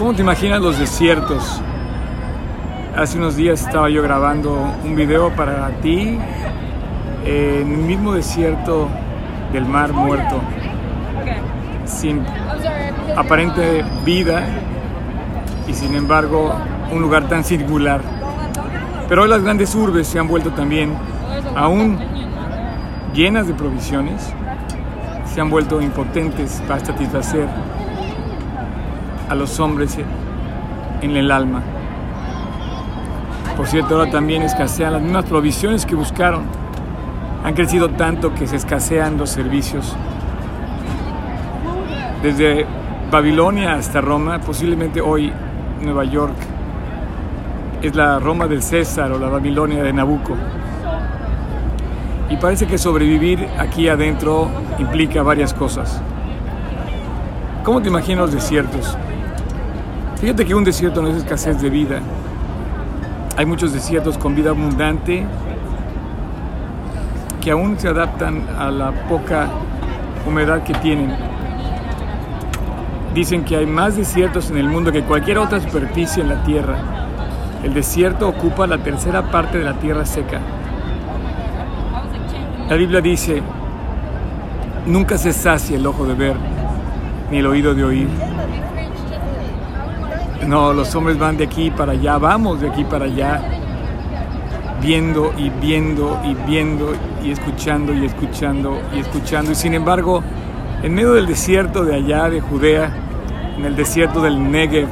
¿Cómo te imaginas los desiertos? Hace unos días estaba yo grabando un video para ti en el mismo desierto del mar muerto, sin aparente vida y sin embargo un lugar tan singular. Pero hoy las grandes urbes se han vuelto también aún llenas de provisiones, se han vuelto impotentes para satisfacer a los hombres en el alma. Por cierto, ahora también escasean las mismas provisiones que buscaron. Han crecido tanto que se escasean los servicios. Desde Babilonia hasta Roma, posiblemente hoy Nueva York es la Roma del César o la Babilonia de Nabucco. Y parece que sobrevivir aquí adentro implica varias cosas. ¿Cómo te imaginas los desiertos? Fíjate que un desierto no es escasez de vida. Hay muchos desiertos con vida abundante que aún se adaptan a la poca humedad que tienen. Dicen que hay más desiertos en el mundo que cualquier otra superficie en la tierra. El desierto ocupa la tercera parte de la tierra seca. La Biblia dice, nunca se sacia el ojo de ver, ni el oído de oír. No, los hombres van de aquí para allá, vamos de aquí para allá, viendo y viendo y viendo y escuchando y escuchando y escuchando. Y sin embargo, en medio del desierto de allá, de Judea, en el desierto del Negev,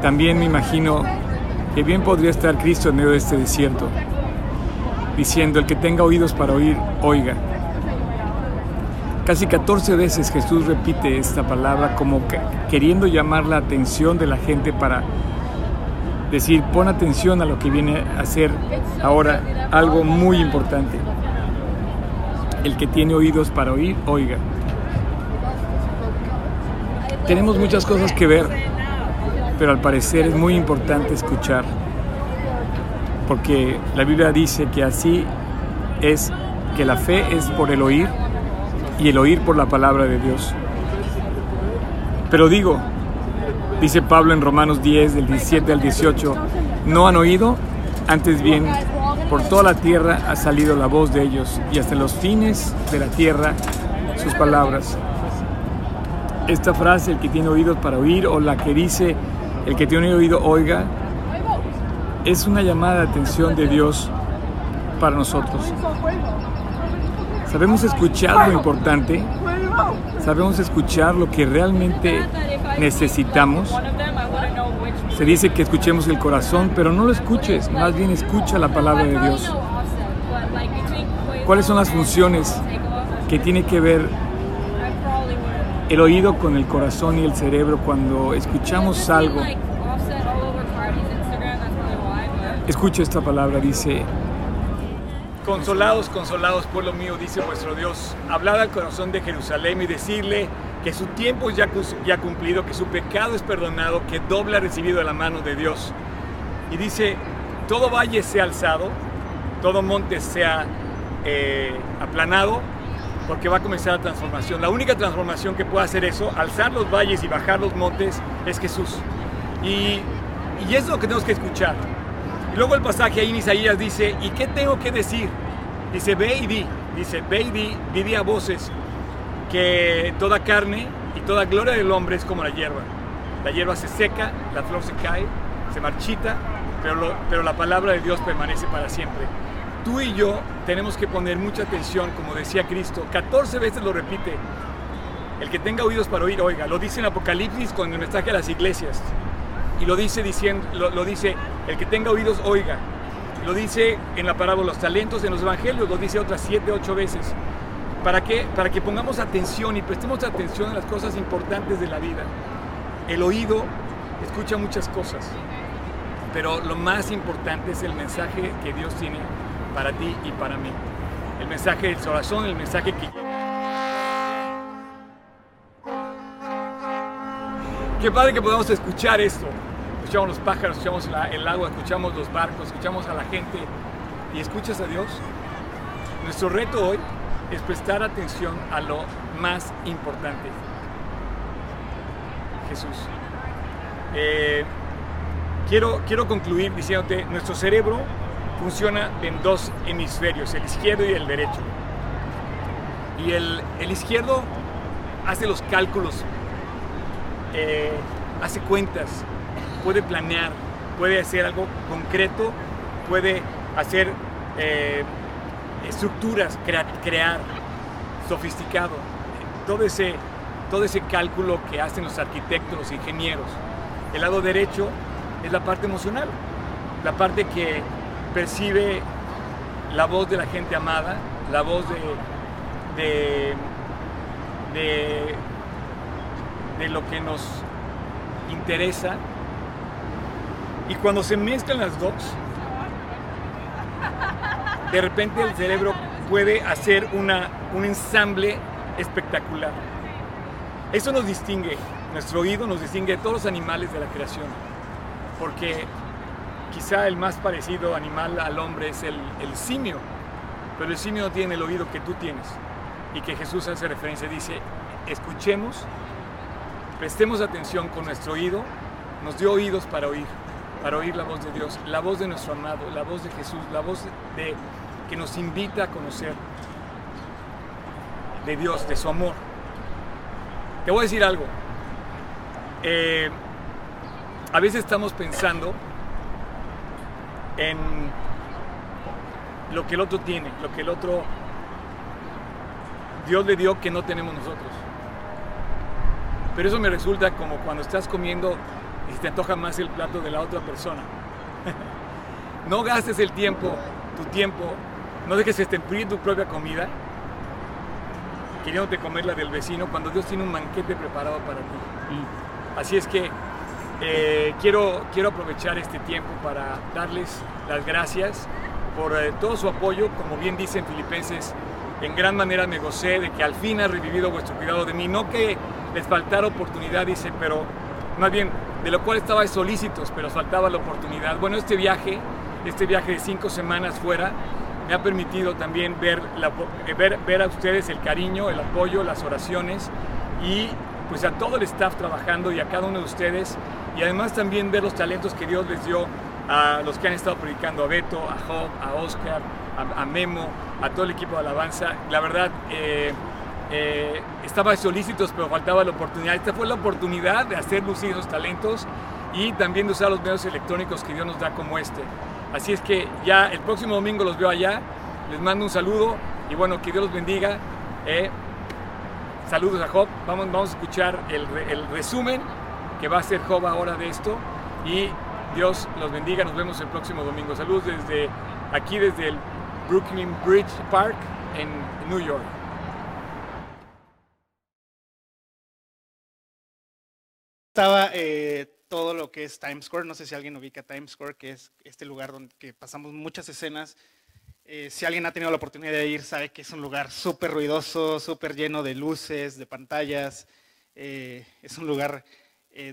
también me imagino que bien podría estar Cristo en medio de este desierto, diciendo, el que tenga oídos para oír, oiga. Casi 14 veces Jesús repite esta palabra como queriendo llamar la atención de la gente para decir, pon atención a lo que viene a ser ahora algo muy importante. El que tiene oídos para oír, oiga. Tenemos muchas cosas que ver, pero al parecer es muy importante escuchar, porque la Biblia dice que así es que la fe es por el oír y el oír por la palabra de Dios. Pero digo, dice Pablo en Romanos 10, del 17 al 18, no han oído, antes bien, por toda la tierra ha salido la voz de ellos y hasta los fines de la tierra sus palabras. Esta frase, el que tiene oídos para oír, o la que dice, el que tiene oído oiga, es una llamada de atención de Dios para nosotros. Sabemos escuchar lo importante, sabemos escuchar lo que realmente necesitamos. Se dice que escuchemos el corazón, pero no lo escuches, más bien escucha la palabra de Dios. ¿Cuáles son las funciones que tiene que ver el oído con el corazón y el cerebro cuando escuchamos algo? Escucha esta palabra, dice, Consolados, consolados, pueblo mío, dice vuestro Dios, hablad al corazón de Jerusalén y decirle que su tiempo ya, ya cumplido, que su pecado es perdonado, que doble ha recibido de la mano de Dios. Y dice, todo valle sea alzado, todo monte sea eh, aplanado, porque va a comenzar la transformación. La única transformación que puede hacer eso, alzar los valles y bajar los montes, es Jesús. Y, y es lo que tenemos que escuchar. Y luego el pasaje ahí en Isaías dice, ¿y qué tengo que decir? Dice, ve y di, dice, ve y di, di, a voces que toda carne y toda gloria del hombre es como la hierba. La hierba se seca, la flor se cae, se marchita, pero, pero la palabra de Dios permanece para siempre. Tú y yo tenemos que poner mucha atención, como decía Cristo, 14 veces lo repite. El que tenga oídos para oír, oiga, lo dice en Apocalipsis con el mensaje a las iglesias y lo dice diciendo, lo, dice, el que tenga oídos oiga. Lo dice en la parábola los talentos, en los evangelios, lo dice otras siete, ocho veces. ¿Para qué? Para que pongamos atención y prestemos atención a las cosas importantes de la vida. El oído escucha muchas cosas, pero lo más importante es el mensaje que Dios tiene para ti y para mí. El mensaje del corazón, el mensaje que Qué padre que podamos escuchar esto escuchamos los pájaros, escuchamos el agua, escuchamos los barcos, escuchamos a la gente y escuchas a Dios. Nuestro reto hoy es prestar atención a lo más importante, Jesús. Eh, quiero, quiero concluir diciéndote, nuestro cerebro funciona en dos hemisferios, el izquierdo y el derecho. Y el, el izquierdo hace los cálculos, eh, hace cuentas, puede planear, puede hacer algo concreto, puede hacer eh, estructuras, crear, sofisticado. Todo ese, todo ese cálculo que hacen los arquitectos, los ingenieros. El lado derecho es la parte emocional, la parte que percibe la voz de la gente amada, la voz de, de lo que nos interesa. Y cuando se mezclan las dos, de repente el cerebro puede hacer una, un ensamble espectacular. Eso nos distingue, nuestro oído nos distingue de todos los animales de la creación, porque quizá el más parecido animal al hombre es el, el simio, pero el simio no tiene el oído que tú tienes y que Jesús hace referencia, dice, escuchemos, prestemos atención con nuestro oído, nos dio oídos para oír para oír la voz de Dios, la voz de nuestro amado, la voz de Jesús, la voz de, que nos invita a conocer de Dios, de su amor. Te voy a decir algo. Eh, a veces estamos pensando en lo que el otro tiene, lo que el otro Dios le dio que no tenemos nosotros. Pero eso me resulta como cuando estás comiendo y te antoja más el plato de la otra persona. no gastes el tiempo, tu tiempo, no dejes que se te tu propia comida queriéndote comer la del vecino cuando Dios tiene un banquete preparado para ti. Mm. Así es que eh, quiero, quiero aprovechar este tiempo para darles las gracias por eh, todo su apoyo. Como bien dicen Filipenses, en gran manera me gocé de que al fin ha revivido vuestro cuidado de mí. No que les faltara oportunidad, dice, pero más bien de lo cual estaba solícitos, pero faltaba la oportunidad. Bueno, este viaje, este viaje de cinco semanas fuera, me ha permitido también ver, eh, ver, ver a ustedes el cariño, el apoyo, las oraciones y pues a todo el staff trabajando y a cada uno de ustedes y además también ver los talentos que Dios les dio a los que han estado predicando, a Beto, a Job, a Oscar, a, Memo, a todo el equipo de alabanza. La verdad, eh, eh, estaba solícitos, pero faltaba la oportunidad. Esta fue la oportunidad de hacer lucir esos talentos y también de usar los medios electrónicos que Dios nos da como este. Así es que ya el próximo domingo los veo allá. Les mando un saludo y bueno, que Dios los bendiga. Eh, saludos a Job. Vamos, vamos a escuchar el, el resumen que va a hacer Job ahora de esto. Y Dios los bendiga. Nos vemos el próximo domingo. Saludos desde aquí, desde el Brooklyn Bridge Park en New York. Estaba eh, todo lo que es Times Square. No sé si alguien ubica Times Square, que es este lugar donde pasamos muchas escenas. Eh, si alguien ha tenido la oportunidad de ir, sabe que es un lugar súper ruidoso, súper lleno de luces, de pantallas. Eh, es un lugar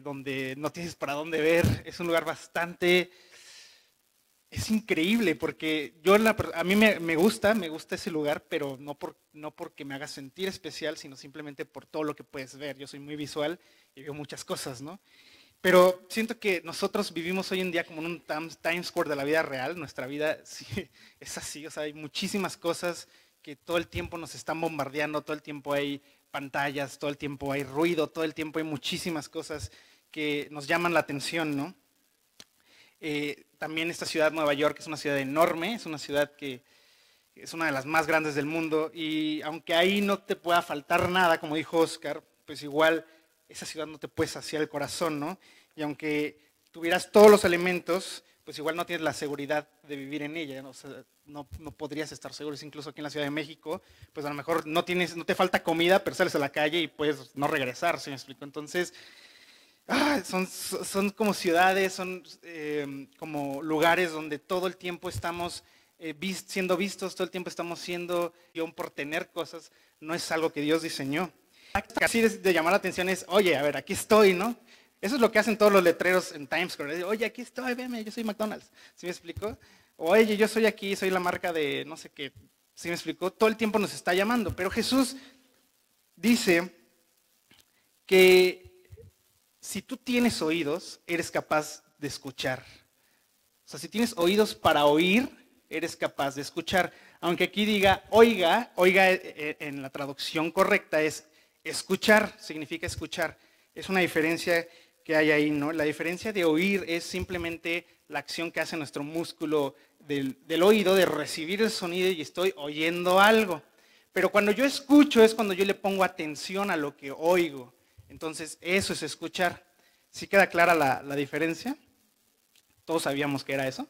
donde no tienes para dónde ver. Es un lugar bastante... Es increíble porque yo a mí me, gusta, me gusta ese lugar, pero no, por, no porque me haga sentir especial, sino simplemente por todo lo que puedes ver. Yo soy muy visual y veo muchas cosas, ¿no? Pero siento que nosotros vivimos hoy en día como en un Times Square de la vida real. Nuestra vida sí, es así, o sea, hay muchísimas cosas que todo el tiempo nos están bombardeando, todo el tiempo hay pantallas, todo el tiempo hay ruido, todo el tiempo hay muchísimas cosas que nos llaman la atención, ¿no? Eh, también esta ciudad, Nueva York, es una ciudad enorme, es una ciudad que es una de las más grandes del mundo y aunque ahí no te pueda faltar nada, como dijo Oscar, pues igual esa ciudad no te puede saciar el corazón, ¿no? Y aunque tuvieras todos los elementos, pues igual no tienes la seguridad de vivir en ella, ¿no? no, podrías estar seguro, incluso aquí en la Ciudad de México, pues a lo mejor no, tienes, no te falta comida, pero sales a la calle y puedes no regresar, ¿se me explico? Entonces, ah, son, son como ciudades, son eh, como lugares donde todo el tiempo estamos eh, siendo vistos, todo el tiempo estamos siendo, por tener cosas, no es algo que Dios diseñó casi de, llamar la atención es, oye, a ver, aquí estoy, ¿no? Eso es lo que hacen todos los letreros en Times Square. Oye, aquí estoy, veme, yo soy McDonald's. ¿Sí me explico? Oye, yo soy aquí, soy la marca de no sé qué. ¿Sí me explicó? Todo el tiempo nos está llamando. Pero Jesús dice que si tú tienes oídos, eres capaz de escuchar. O sea, si tienes oídos para oír, eres capaz de escuchar. Aunque aquí diga oiga, oiga eh, eh, en la traducción correcta es escuchar, significa escuchar. Es una diferencia que hay ahí, ¿no? La diferencia de oír es simplemente la acción que hace nuestro músculo del, del oído, de recibir el sonido y estoy oyendo algo. Pero cuando yo escucho es cuando yo le pongo atención a lo que oigo. Entonces, eso es escuchar. ¿Sí queda clara la, diferencia? ¿Todos sabíamos que era eso?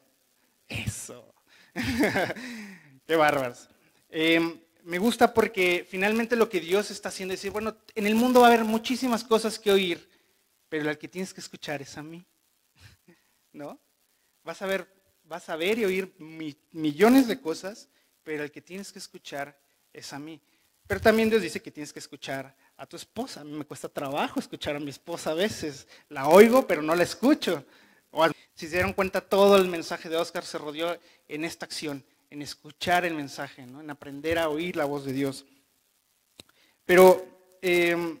Eso. Qué bárbaros. Em, me gusta porque finalmente lo que Dios está haciendo es decir, bueno, en el mundo va a haber muchísimas cosas que oír, pero el que tienes que escuchar es a mí. ¿No? Vas a ver, vas a ver y oír millones de cosas, pero el que tienes que escuchar es a mí. Pero también Dios dice que tienes que escuchar a tu esposa. A mí me cuesta trabajo escuchar a mi esposa a veces. La oigo, pero no la escucho. si se dieron cuenta, todo el mensaje de Oscar se rodeó en esta acción, en escuchar el mensaje, en aprender a oír la voz de Dios. Pero em,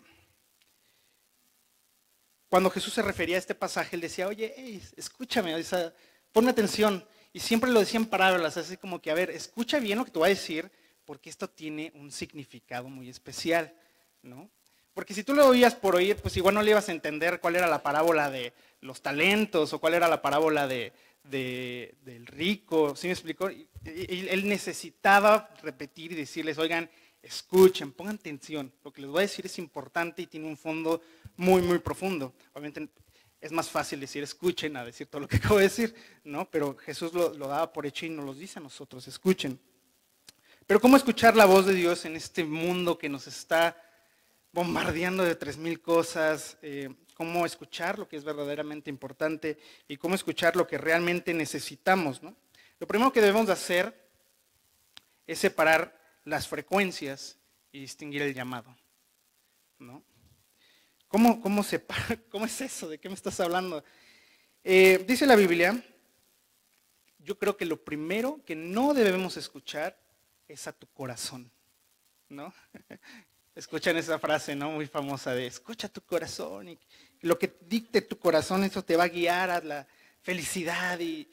cuando Jesús se refería a este pasaje, él decía, oye, escúchame, ponme atención. Y siempre lo decía en parábolas, así como que, a ver, escucha bien lo que te voy a decir, porque esto tiene un significado muy especial, ¿no? Porque si tú lo oías por oír, pues igual no le ibas a entender cuál era la parábola de los talentos o cuál era la parábola de, del rico, ¿sí me explicó? Él necesitaba repetir y decirles, oigan, escuchen, pongan atención, lo que les voy a decir es importante y tiene un fondo muy, muy profundo. Obviamente es más fácil decir escuchen a decir todo lo que acabo de decir, ¿no? Pero Jesús lo, lo daba por hecho y nos lo dice a nosotros, escuchen. Pero ¿cómo escuchar la voz de Dios en este mundo que nos está bombardeando de tres mil cosas? Eh, ¿Cómo escuchar lo que es verdaderamente importante y cómo escuchar lo que realmente necesitamos? Lo primero que debemos de hacer es separar las frecuencias y distinguir el llamado. ¿no? ¿Cómo, cómo, ¿Cómo es eso? ¿De qué me estás hablando? Eh, dice la Biblia, yo creo que lo primero que no debemos escuchar es a tu corazón, ¿no? Escuchan esa frase, ¿no? Muy famosa de escucha tu corazón y lo que dicte tu corazón, eso te va a guiar a la felicidad y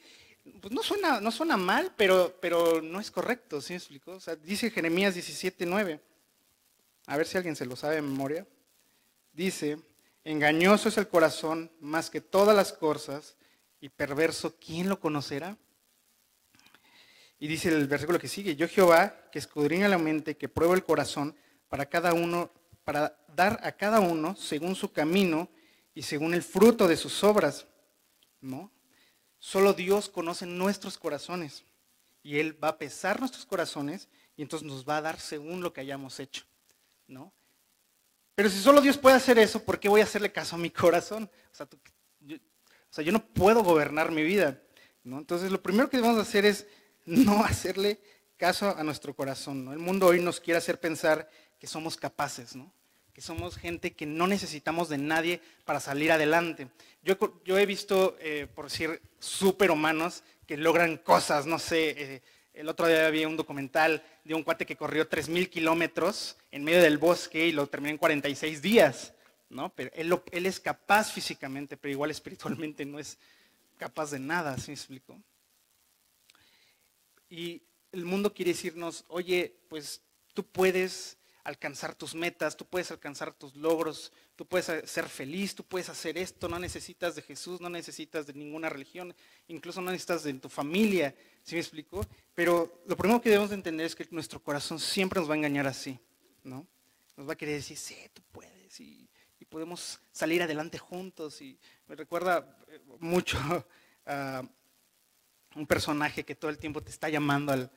pues no suena, no suena mal, pero, pero no es correcto, ¿sí me explicó? Dice Jeremías 17:9. A ver si alguien se lo sabe de memoria. Dice, engañoso es el corazón más que todas las cosas y perverso, ¿quién lo conocerá? Y dice el versículo que sigue, yo Jehová, que escudriña la mente, que prueba el corazón, para cada uno, para dar a cada uno según su camino y según el fruto de sus obras. ¿No? Solo Dios conoce nuestros corazones. Y Él va a pesar nuestros corazones y entonces nos va a dar según lo que hayamos hecho. ¿No? Pero si solo Dios puede hacer eso, ¿por qué voy a hacerle caso a mi corazón? O sea, yo, o sea, yo no puedo gobernar mi vida. ¿no? Entonces lo primero que debemos hacer es no hacerle caso a nuestro corazón. ¿no? El mundo hoy nos quiere hacer pensar que somos capaces, ¿no? que somos gente que no necesitamos de nadie para salir adelante. Yo, yo he visto, eh, por decir, superhumanos que logran cosas, no sé, eh, el otro día había un documental de un cuate que corrió 3.000 kilómetros en medio del bosque y lo terminó en 46 días, ¿no? Pero él, es capaz físicamente, pero igual espiritualmente no es capaz de nada, ¿sí me explico? Y el mundo quiere decirnos, oye, pues tú puedes alcanzar tus metas, tú puedes alcanzar tus logros, tú puedes ser feliz, tú puedes hacer esto, no necesitas de Jesús, no necesitas de ninguna religión, incluso no necesitas de tu familia, ¿sí me explico? Pero lo primero que debemos de entender es que nuestro corazón siempre nos va a engañar así, ¿no? Nos va a querer decir, sí, tú puedes, y, podemos salir adelante juntos, y me recuerda eh, mucho a un personaje que todo el tiempo te está llamando al,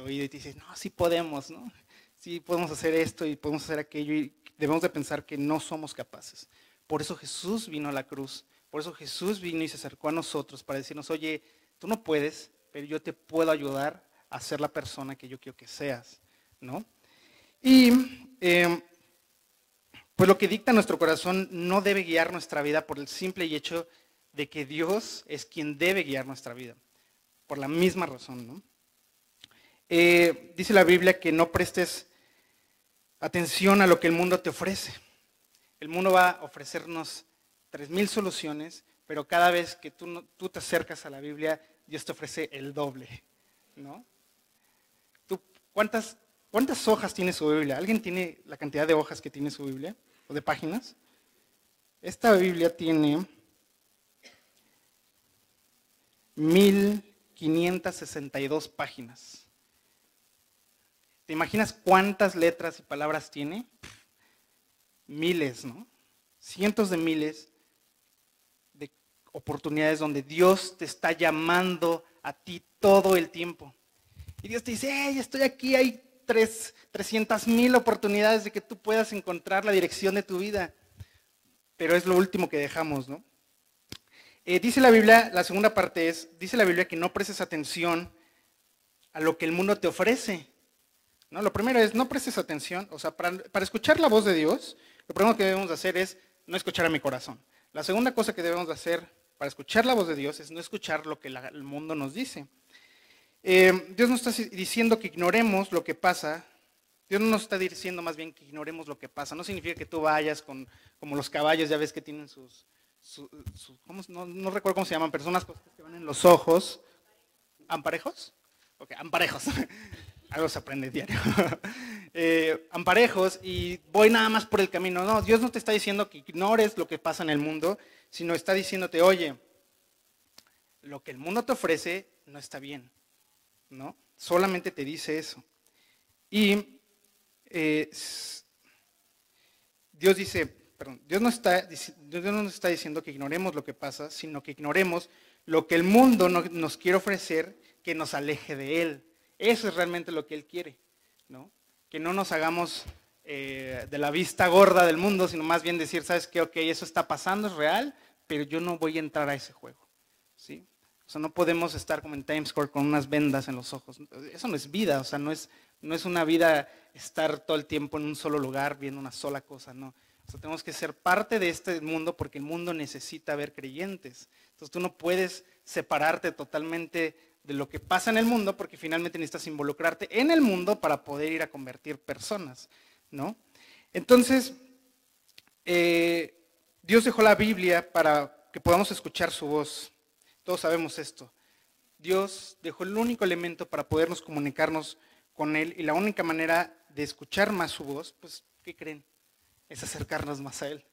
oído y te dice, no, sí podemos, ¿no? Sí podemos hacer esto y podemos hacer aquello y debemos de pensar que no somos capaces. Por eso Jesús vino a la cruz, por eso Jesús vino y se acercó a nosotros para decirnos, oye, tú no puedes, pero yo te puedo ayudar a ser la persona que yo quiero que seas, ¿no? Y em, pues lo que dicta nuestro corazón no debe guiar nuestra vida por el simple hecho de que Dios es quien debe guiar nuestra vida por la misma razón. ¿no? Eh, dice la Biblia que no prestes atención a lo que el mundo te ofrece. El mundo va a ofrecernos tres mil soluciones, pero cada vez que tú, tú te acercas a la Biblia, Dios te ofrece el doble, ¿no? ¿Tú, cuántas, ¿Cuántas hojas tiene su Biblia? ¿Alguien tiene la cantidad de hojas que tiene su Biblia? ¿O de páginas? Esta Biblia tiene 1562 páginas. ¿Te imaginas cuántas letras y palabras tiene? Miles, ¿no? Cientos de miles de oportunidades donde Dios te está llamando a ti todo el tiempo. Y Dios te dice, hey, estoy aquí, hay 300 mil oportunidades de que tú puedas encontrar la dirección de tu vida. Pero es lo último que dejamos, ¿no? Eh, dice la Biblia, la segunda parte es, dice la Biblia que no prestes atención a lo que el mundo te ofrece. ¿No? Lo primero es, no prestes atención, o sea, para, escuchar la voz de Dios, lo primero que debemos hacer es no escuchar a mi corazón. La segunda cosa que debemos hacer para escuchar la voz de Dios es no escuchar lo que el mundo nos dice. Eh, Dios nos está diciendo que ignoremos lo que pasa. Dios no nos está diciendo más bien que ignoremos lo que pasa. No significa que tú vayas con, como los caballos, ya ves que tienen sus, no, recuerdo cómo se llaman, pero son unas cosas que van en los ojos. ¿Amparejos? Ok, amparejos. Algo se aprende diario. Eh, amparejos y voy nada más por el camino. No, Dios no te está diciendo que ignores lo que pasa en el mundo, sino está diciéndote, oye, lo que el mundo te ofrece no está bien. ¿No? Solamente te dice eso. Y eh, Dios dice, Dios no, está, Dios no nos está diciendo que ignoremos lo que pasa, sino que ignoremos lo que el mundo nos quiere ofrecer que nos aleje de Él. Eso es realmente lo que Él quiere, ¿no? Que no nos hagamos eh, de la vista gorda del mundo, sino más bien decir, ¿sabes qué? Ok, eso está pasando, es real, pero yo no voy a entrar a ese juego, ¿sí? O sea, no podemos estar como en Times Square con unas vendas en los ojos. Eso no es vida, o sea, no es, no es una vida estar todo el tiempo en un solo lugar viendo una sola cosa, no tenemos que ser parte de este mundo porque el mundo necesita ver creyentes. Entonces tú no puedes separarte totalmente de lo que pasa en el mundo porque finalmente necesitas involucrarte en el mundo para poder ir a convertir personas, ¿no? Entonces, eh, Dios dejó la Biblia para que podamos escuchar su voz. Todos sabemos esto. Dios dejó el único elemento para podernos comunicarnos con Él y la única manera de escuchar más su voz, pues, ¿qué creen? es acercarnos más a Él.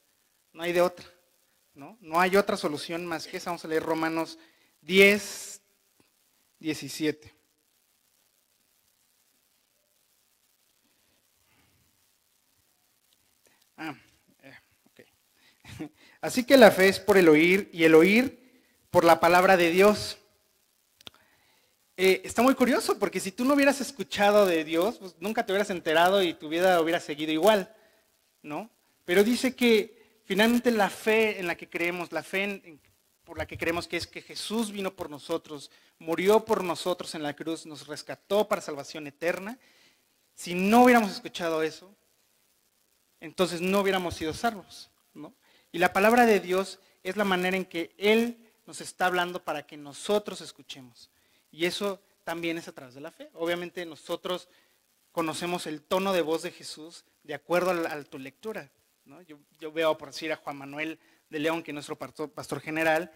No hay de otra. ¿no? no hay otra solución más que esa. Vamos a leer Romanos 10, 17. Ah, eh, Así que la fe es por el oír y el oír por la palabra de Dios. Eh, está muy curioso porque si tú no hubieras escuchado de Dios, pues nunca te hubieras enterado y tu vida hubiera seguido igual. ¿no? Pero dice que finalmente la fe en la que creemos, la fe por la que creemos que es que Jesús vino por nosotros, murió por nosotros en la cruz, nos rescató para salvación eterna. Si no hubiéramos escuchado eso, entonces no hubiéramos sido salvos, ¿no? Y la palabra de Dios es la manera en que Él nos está hablando para que nosotros escuchemos. Y eso también es a través de la fe. Obviamente nosotros conocemos el tono de voz de Jesús de acuerdo a, tu lectura. Yo, veo, por decir, a Juan Manuel de León, que es nuestro pastor, general,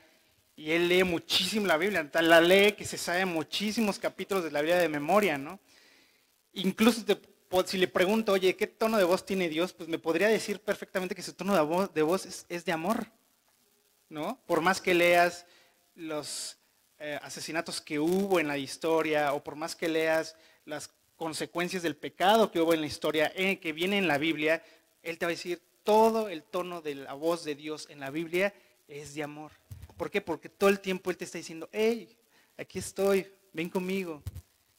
y él lee muchísimo la Biblia, la lee que se sabe muchísimos capítulos de la Biblia de memoria, ¿no? Incluso si le pregunto, oye, ¿qué tono de voz tiene Dios? Pues me podría decir perfectamente que su tono de voz, es, de amor, ¿no? Por más que leas los eh, asesinatos que hubo en la historia, o por más que leas las consecuencias del pecado que hubo en la historia, eh, que viene en la Biblia, Él te va a decir, todo el tono de la voz de Dios en la Biblia es de amor. ¿Por qué? Porque todo el tiempo Él te está diciendo, hey, aquí estoy, ven conmigo,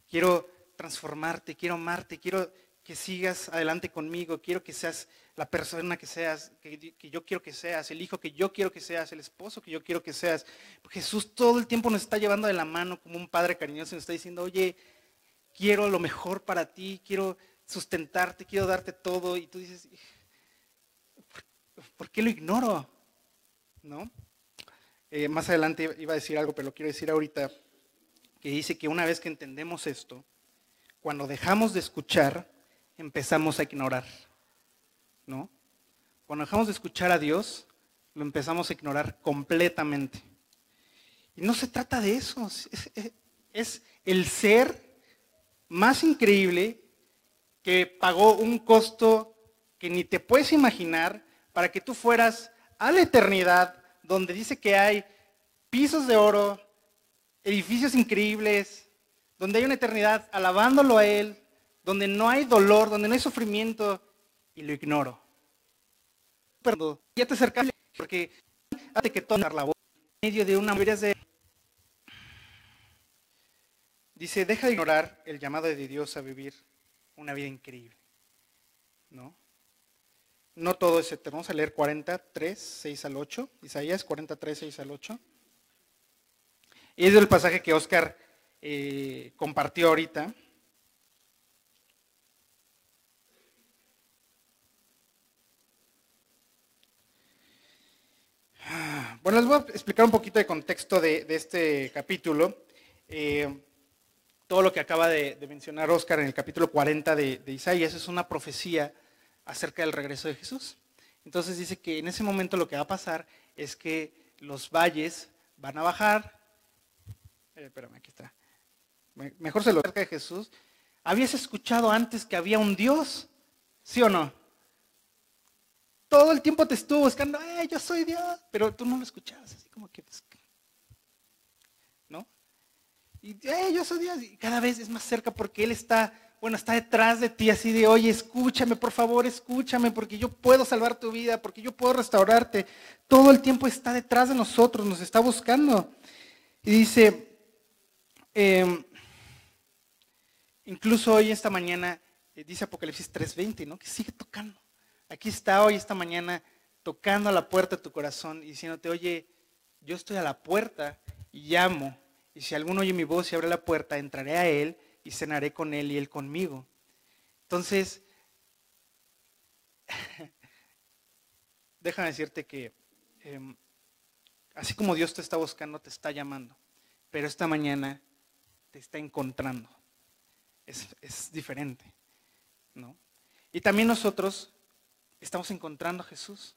quiero transformarte, quiero amarte, quiero que sigas adelante conmigo, quiero que seas la persona que seas, que, yo quiero que seas, el hijo que yo quiero que seas, el esposo que yo quiero que seas. Jesús todo el tiempo nos está llevando de la mano como un padre cariñoso y nos está diciendo, oye, quiero lo mejor para ti, quiero sustentarte, quiero darte todo. Y tú dices, ¿por, qué lo ignoro? ¿No? Eh, más adelante iba a decir algo, pero lo quiero decir ahorita, que dice que una vez que entendemos esto, cuando dejamos de escuchar, empezamos a ignorar. ¿No? Cuando dejamos de escuchar a Dios, lo empezamos a ignorar completamente. Y no se trata de eso, es, el ser más increíble que pagó un costo que ni te puedes imaginar para que tú fueras a la eternidad, donde dice que hay pisos de oro, edificios increíbles, donde hay una eternidad alabándolo a Él, donde no hay dolor, donde no hay sufrimiento, y lo ignoro. Pero ya te acercas porque hace que todo la voz en medio de una de Dice, deja de ignorar el llamado de Dios a vivir una vida increíble. ¿No? No todo es eterno. Vamos a leer 43, 6 al 8. Isaías 43, 6 al 8. Y es el pasaje que Oscar eh, compartió ahorita. Bueno, les voy a explicar un poquito de contexto de, este capítulo. Eh, todo lo que acaba de, mencionar Oscar en el capítulo 40 de, de Isaías es una profecía acerca del regreso de Jesús. Entonces dice que en ese momento lo que va a pasar es que los valles van a bajar. Eh, espérame, aquí está. Mejor se lo acerca de Jesús. ¿Habías escuchado antes que había un Dios? ¿Sí o no? Todo el tiempo te estuvo buscando, eh, yo soy Dios, pero tú no lo escuchabas, así como que, pues, ¿no? Y eh, yo soy Dios, y cada vez es más cerca porque Él está bueno, está detrás de ti así de, oye, escúchame, por favor, escúchame, porque yo puedo salvar tu vida, porque yo puedo restaurarte. Todo el tiempo está detrás de nosotros, nos está buscando. Y dice, em, incluso hoy, esta mañana, eh, dice Apocalipsis 3:20, ¿no? Que sigue tocando. Aquí está hoy, esta mañana, tocando a la puerta de tu corazón y diciéndote, oye, yo estoy a la puerta y llamo. Y si alguno oye mi voz y abre la puerta, entraré a él y cenaré con él y él conmigo. Entonces, déjame decirte que em, así como Dios te está buscando, te está llamando, pero esta mañana te está encontrando. Es, es diferente, ¿no? Y también nosotros estamos encontrando a Jesús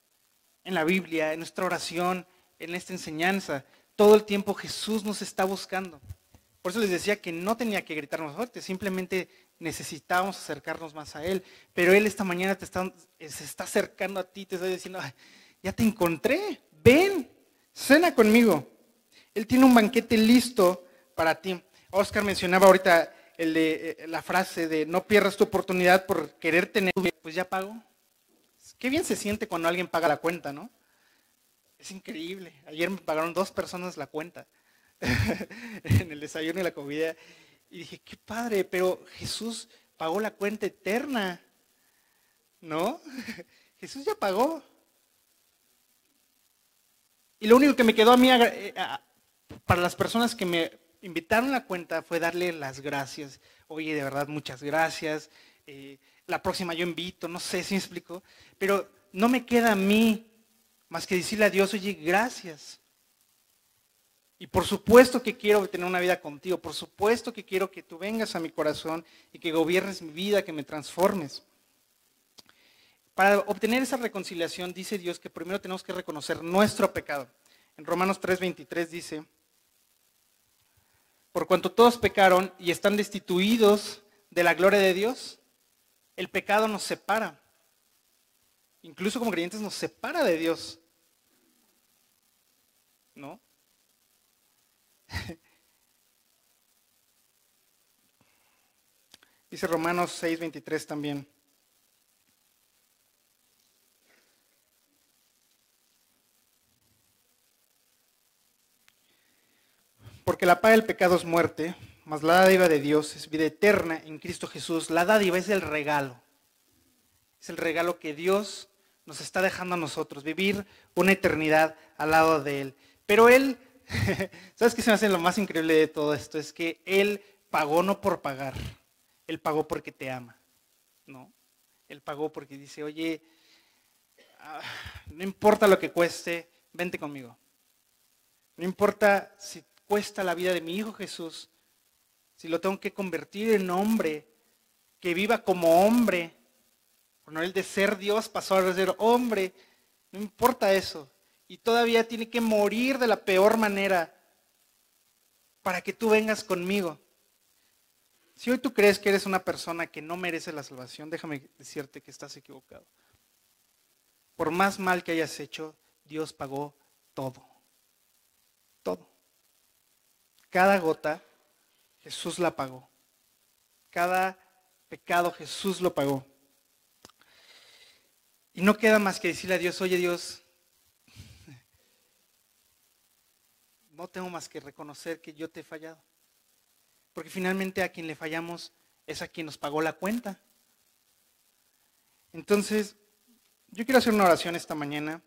en la Biblia, en nuestra oración, en esta enseñanza. Todo el tiempo Jesús nos está buscando. Por eso les decía que no tenía que gritarnos fuerte, simplemente necesitábamos acercarnos más a Él. Pero Él esta mañana está, se está acercando a ti, te está diciendo, ya te encontré, ven, cena conmigo. Él tiene un banquete listo para ti. Oscar mencionaba ahorita eh, la frase de no pierdas tu oportunidad por querer tener, pues ya pago. Qué bien se siente cuando alguien paga la cuenta, ¿no? Es increíble. Ayer me pagaron dos personas la cuenta. en el desayuno y la comida. Y dije, qué padre, pero Jesús pagó la cuenta eterna. ¿No? Jesús ya pagó. Y lo único que me quedó a mí, eh, para las personas que me invitaron a la cuenta, fue darle las gracias. Oye, de verdad, muchas gracias. Eh, la próxima yo invito, no sé si me explico. Pero no me queda a mí más que decirle a Dios, oye, gracias. Y por supuesto que quiero tener una vida contigo, por supuesto que quiero que tú vengas a mi corazón y que gobiernes mi vida, que me transformes. Para obtener esa reconciliación dice Dios que primero tenemos que reconocer nuestro pecado. En Romanos 3:23 dice, por cuanto todos pecaron y están destituidos de la gloria de Dios, el pecado nos separa. Incluso como creyentes nos separa de Dios. ¿No? Dice Romanos 6:23 también. Porque la paga del pecado es muerte, mas la dádiva de Dios es vida eterna en Cristo Jesús. La dádiva es el regalo. Es el regalo que Dios nos está dejando a nosotros, vivir una eternidad al lado de Él. Pero Él ¿Sabes qué se me hace lo más increíble de todo esto? Es que Él pagó no por pagar, Él pagó porque te ama, ¿no? Él pagó porque dice, oye, ah, no importa lo que cueste, vente conmigo. No importa si cuesta la vida de mi hijo Jesús, si lo tengo que convertir en hombre, que viva como hombre, no el de ser Dios pasó a ser hombre, no importa eso. Y todavía tiene que morir de la peor manera para que tú vengas conmigo. Si hoy tú crees que eres una persona que no merece la salvación, déjame decirte que estás equivocado. Por más mal que hayas hecho, Dios pagó todo. Todo. Cada gota, Jesús la pagó. Cada pecado, Jesús lo pagó. Y no queda más que decirle a Dios, oye Dios, no tengo más que reconocer que yo te he fallado. Porque finalmente a quien le fallamos es a quien nos pagó la cuenta. Entonces, yo quiero hacer una oración esta mañana.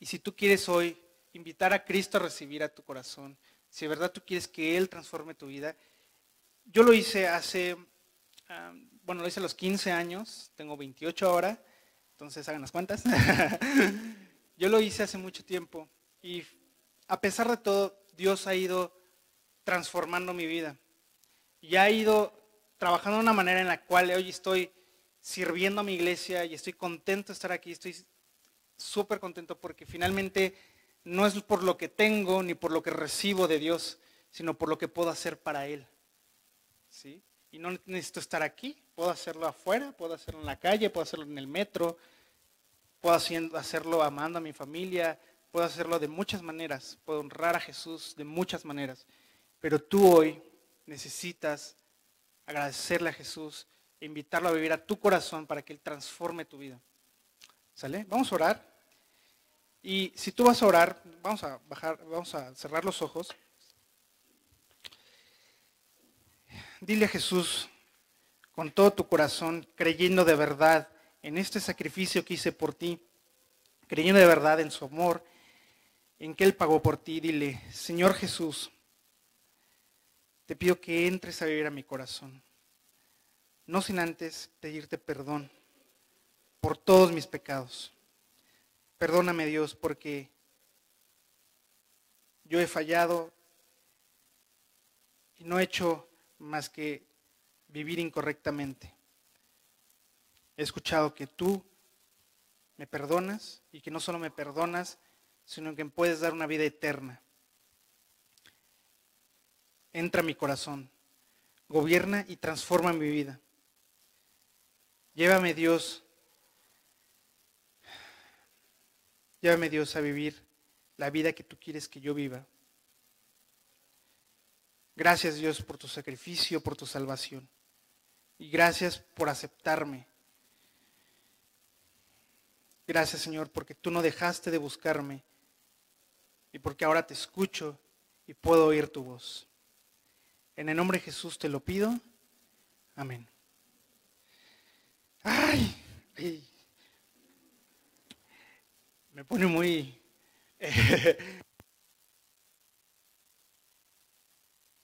Y si tú quieres hoy invitar a Cristo a recibir a tu corazón, si de verdad tú quieres que Él transforme tu vida, yo lo hice hace, ah, bueno, lo hice a los 15 años, tengo 28 ahora, entonces hagan las cuentas. yo lo hice hace mucho tiempo y a pesar de todo, Dios ha ido transformando mi vida y ha ido trabajando de una manera en la cual hoy estoy sirviendo a mi iglesia y estoy contento de estar aquí, estoy súper contento porque finalmente no es por lo que tengo ni por lo que recibo de Dios, sino por lo que puedo hacer para Él. ¿Sí? Y no necesito estar aquí, puedo hacerlo afuera, puedo hacerlo en la calle, puedo hacerlo en el metro, puedo hacerlo amando a mi familia, puedo hacerlo de muchas maneras, puedo honrar a Jesús de muchas maneras, pero tú hoy necesitas agradecerle a Jesús e invitarlo a vivir a tu corazón para que Él transforme tu vida. ¿Sale? Vamos a orar. Y si tú vas a orar, vamos a bajar, vamos a cerrar los ojos. Dile a Jesús con todo tu corazón, creyendo de verdad en este sacrificio que hice por ti, creyendo de verdad en su amor en que Él pagó por ti, dile, Señor Jesús, te pido que entres a vivir a mi corazón, no sin antes pedirte perdón por todos mis pecados. Perdóname Dios porque yo he fallado y no he hecho más que vivir incorrectamente. He escuchado que tú me perdonas y que no solo me perdonas, sino que puedes dar una vida eterna. Entra a mi corazón, gobierna y transforma mi vida. Llévame Dios, llévame Dios a vivir la vida que tú quieres que yo viva. Gracias Dios por tu sacrificio, por tu salvación. Y gracias por aceptarme. Gracias Señor porque tú no dejaste de buscarme y porque ahora te escucho y puedo oír tu voz. En el nombre de Jesús te lo pido. Amén. Ay, me pone muy...